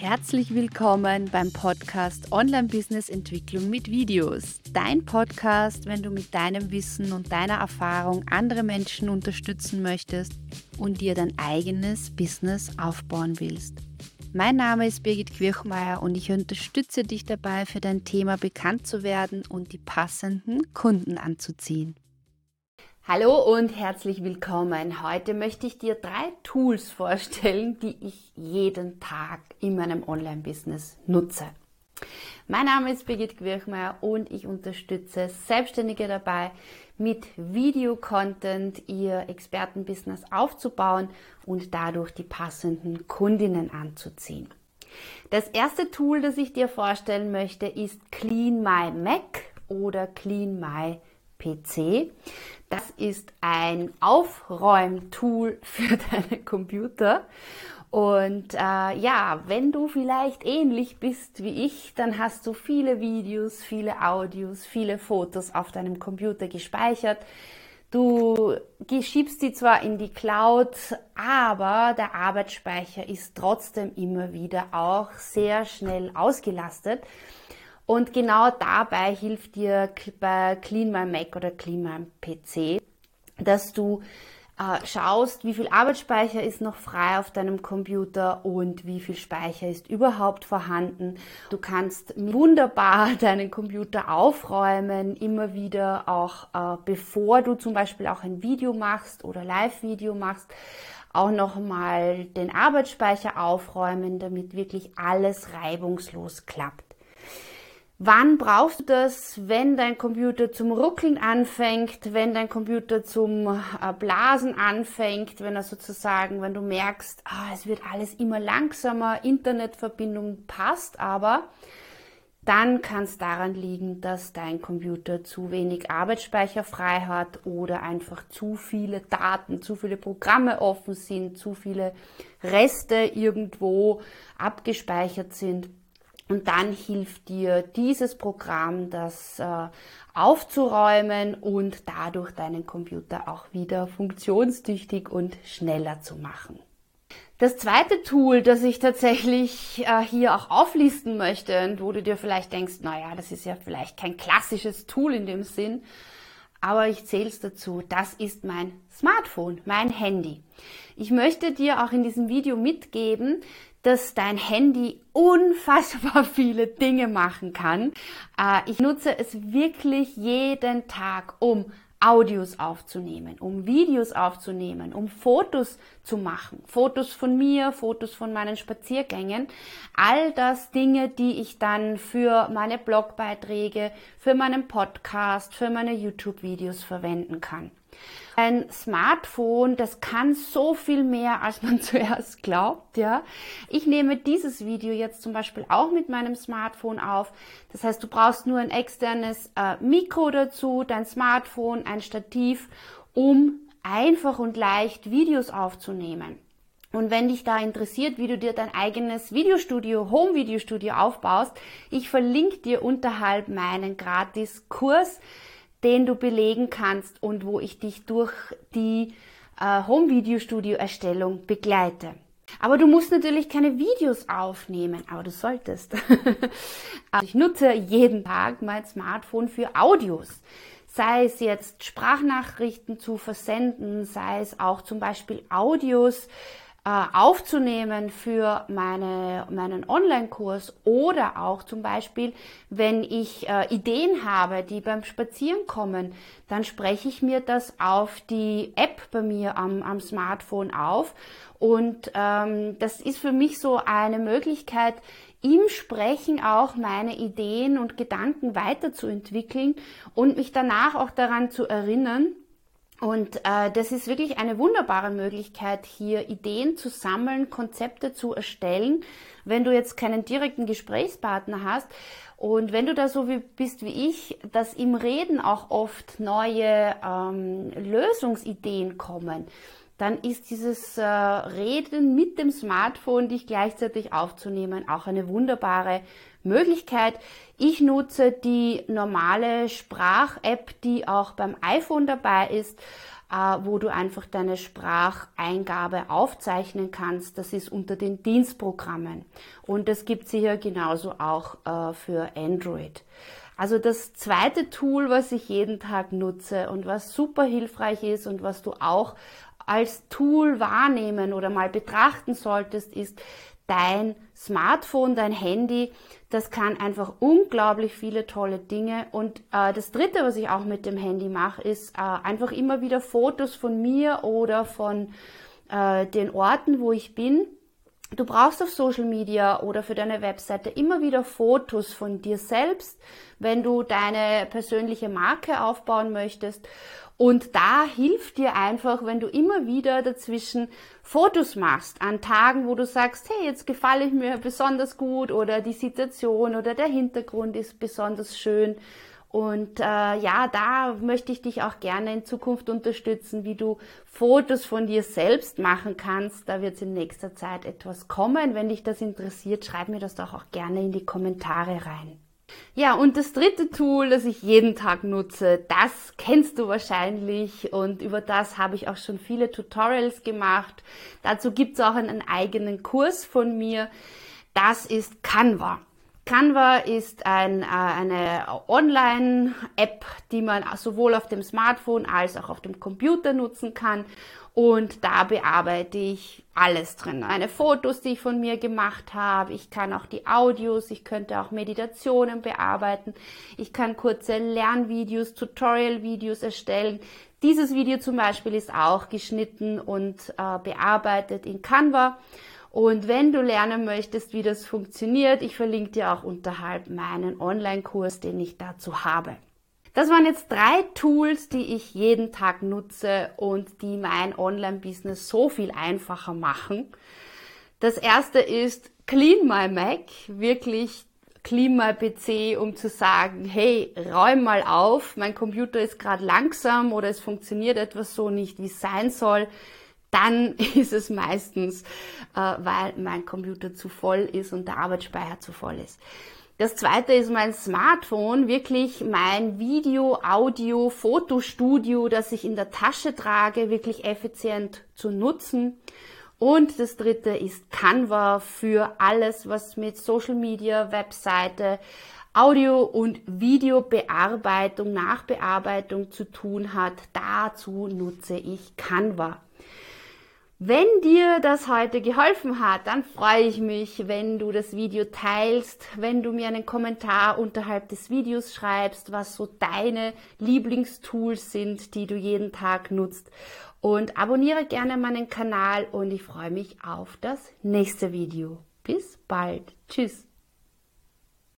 herzlich willkommen beim Podcast Online Business Entwicklung mit Videos. Dein Podcast, wenn du mit deinem Wissen und deiner Erfahrung andere Menschen unterstützen möchtest und dir dein eigenes Business aufbauen willst. Mein Name ist Birgit Quirchmeier und ich unterstütze dich dabei, für dein Thema bekannt zu werden und die passenden Kunden anzuziehen. Hallo und herzlich willkommen. Heute möchte ich dir drei Tools vorstellen, die ich jeden Tag in meinem Online-Business nutze. Mein Name ist Birgit Quirchmeier und ich unterstütze Selbstständige dabei, mit Videocontent ihr Expertenbusiness aufzubauen und dadurch die passenden Kundinnen anzuziehen. Das erste Tool, das ich dir vorstellen möchte, ist Clean My Mac oder Clean My PC. Das ist ein Aufräumtool für deine Computer. Und äh, ja, wenn du vielleicht ähnlich bist wie ich, dann hast du viele Videos, viele Audios, viele Fotos auf deinem Computer gespeichert. Du schiebst die zwar in die Cloud, aber der Arbeitsspeicher ist trotzdem immer wieder auch sehr schnell ausgelastet. Und genau dabei hilft dir bei Clean My Mac oder Clean My PC, dass du äh, schaust, wie viel Arbeitsspeicher ist noch frei auf deinem Computer und wie viel Speicher ist überhaupt vorhanden. Du kannst wunderbar deinen Computer aufräumen, immer wieder auch äh, bevor du zum Beispiel auch ein Video machst oder Live-Video machst, auch nochmal den Arbeitsspeicher aufräumen, damit wirklich alles reibungslos klappt. Wann brauchst du das, wenn dein Computer zum Ruckeln anfängt, wenn dein Computer zum äh, Blasen anfängt, wenn er sozusagen, wenn du merkst, ah, es wird alles immer langsamer, Internetverbindung passt, aber dann kann es daran liegen, dass dein Computer zu wenig Arbeitsspeicher frei hat oder einfach zu viele Daten, zu viele Programme offen sind, zu viele Reste irgendwo abgespeichert sind und dann hilft dir dieses Programm, das äh, aufzuräumen und dadurch deinen Computer auch wieder funktionstüchtig und schneller zu machen. Das zweite Tool, das ich tatsächlich äh, hier auch auflisten möchte und wo du dir vielleicht denkst, naja, das ist ja vielleicht kein klassisches Tool in dem Sinn, aber ich zähle es dazu, das ist mein Smartphone, mein Handy. Ich möchte dir auch in diesem Video mitgeben, dass dein Handy unfassbar viele Dinge machen kann. Äh, ich nutze es wirklich jeden Tag, um Audios aufzunehmen, um Videos aufzunehmen, um Fotos zu machen. Fotos von mir, Fotos von meinen Spaziergängen. All das Dinge, die ich dann für meine Blogbeiträge, für meinen Podcast, für meine YouTube-Videos verwenden kann. Ein Smartphone, das kann so viel mehr, als man zuerst glaubt, ja. Ich nehme dieses Video jetzt zum Beispiel auch mit meinem Smartphone auf. Das heißt, du brauchst nur ein externes äh, Mikro dazu, dein Smartphone, ein Stativ, um einfach und leicht Videos aufzunehmen. Und wenn dich da interessiert, wie du dir dein eigenes Videostudio, Home Videostudio aufbaust, ich verlinke dir unterhalb meinen gratis Kurs den du belegen kannst und wo ich dich durch die äh, Home-Video-Studio-Erstellung begleite. Aber du musst natürlich keine Videos aufnehmen, aber du solltest. also ich nutze jeden Tag mein Smartphone für Audios. Sei es jetzt Sprachnachrichten zu versenden, sei es auch zum Beispiel Audios aufzunehmen für meine, meinen Online-Kurs oder auch zum Beispiel, wenn ich äh, Ideen habe, die beim Spazieren kommen, dann spreche ich mir das auf die App bei mir am, am Smartphone auf. Und ähm, das ist für mich so eine Möglichkeit, im Sprechen auch meine Ideen und Gedanken weiterzuentwickeln und mich danach auch daran zu erinnern, und äh, das ist wirklich eine wunderbare Möglichkeit, hier Ideen zu sammeln, Konzepte zu erstellen, wenn du jetzt keinen direkten Gesprächspartner hast. Und wenn du da so wie, bist wie ich, dass im Reden auch oft neue ähm, Lösungsideen kommen, dann ist dieses äh, Reden mit dem Smartphone, dich gleichzeitig aufzunehmen, auch eine wunderbare Möglichkeit. Ich nutze die normale Sprach-App, die auch beim iPhone dabei ist. äh, wo du einfach deine Spracheingabe aufzeichnen kannst. Das ist unter den Dienstprogrammen. Und das gibt es hier genauso auch äh, für Android. Also das zweite Tool, was ich jeden Tag nutze und was super hilfreich ist und was du auch als Tool wahrnehmen oder mal betrachten solltest, ist dein Smartphone, dein Handy. Das kann einfach unglaublich viele tolle Dinge. Und äh, das Dritte, was ich auch mit dem Handy mache, ist äh, einfach immer wieder Fotos von mir oder von äh, den Orten, wo ich bin Du brauchst auf Social Media oder für deine Webseite immer wieder Fotos von dir selbst, wenn du deine persönliche Marke aufbauen möchtest. Und da hilft dir einfach, wenn du immer wieder dazwischen Fotos machst an Tagen, wo du sagst, hey, jetzt gefalle ich mir besonders gut oder die Situation oder der Hintergrund ist besonders schön und äh, ja, da möchte ich dich auch gerne in Zukunft unterstützen, wie du Fotos von dir selbst machen kannst. Da wird in nächster Zeit etwas kommen. Wenn dich das interessiert, schreib mir das doch auch gerne in die Kommentare rein. Ja, und das dritte Tool, das ich jeden Tag nutze, das kennst du wahrscheinlich und über das habe ich auch schon viele Tutorials gemacht. Dazu gibt's auch einen eigenen Kurs von mir. Das ist Canva. Canva ist ein, äh, eine Online-App, die man sowohl auf dem Smartphone als auch auf dem Computer nutzen kann. Und da bearbeite ich alles drin. Meine Fotos, die ich von mir gemacht habe. Ich kann auch die Audios, ich könnte auch Meditationen bearbeiten. Ich kann kurze Lernvideos, Tutorial-Videos erstellen. Dieses Video zum Beispiel ist auch geschnitten und äh, bearbeitet in Canva. Und wenn du lernen möchtest, wie das funktioniert, ich verlinke dir auch unterhalb meinen Online-Kurs, den ich dazu habe. Das waren jetzt drei Tools, die ich jeden Tag nutze und die mein Online-Business so viel einfacher machen. Das erste ist Clean My Mac, wirklich Clean My PC, um zu sagen, hey, räum mal auf, mein Computer ist gerade langsam oder es funktioniert etwas so nicht, wie es sein soll dann ist es meistens, äh, weil mein Computer zu voll ist und der Arbeitsspeicher zu voll ist. Das zweite ist mein Smartphone, wirklich mein Video, Audio, Fotostudio, das ich in der Tasche trage, wirklich effizient zu nutzen. Und das dritte ist Canva für alles, was mit Social Media, Webseite, Audio- und Videobearbeitung, Nachbearbeitung zu tun hat. Dazu nutze ich Canva. Wenn dir das heute geholfen hat, dann freue ich mich, wenn du das Video teilst, wenn du mir einen Kommentar unterhalb des Videos schreibst, was so deine Lieblingstools sind, die du jeden Tag nutzt. Und abonniere gerne meinen Kanal und ich freue mich auf das nächste Video. Bis bald. Tschüss.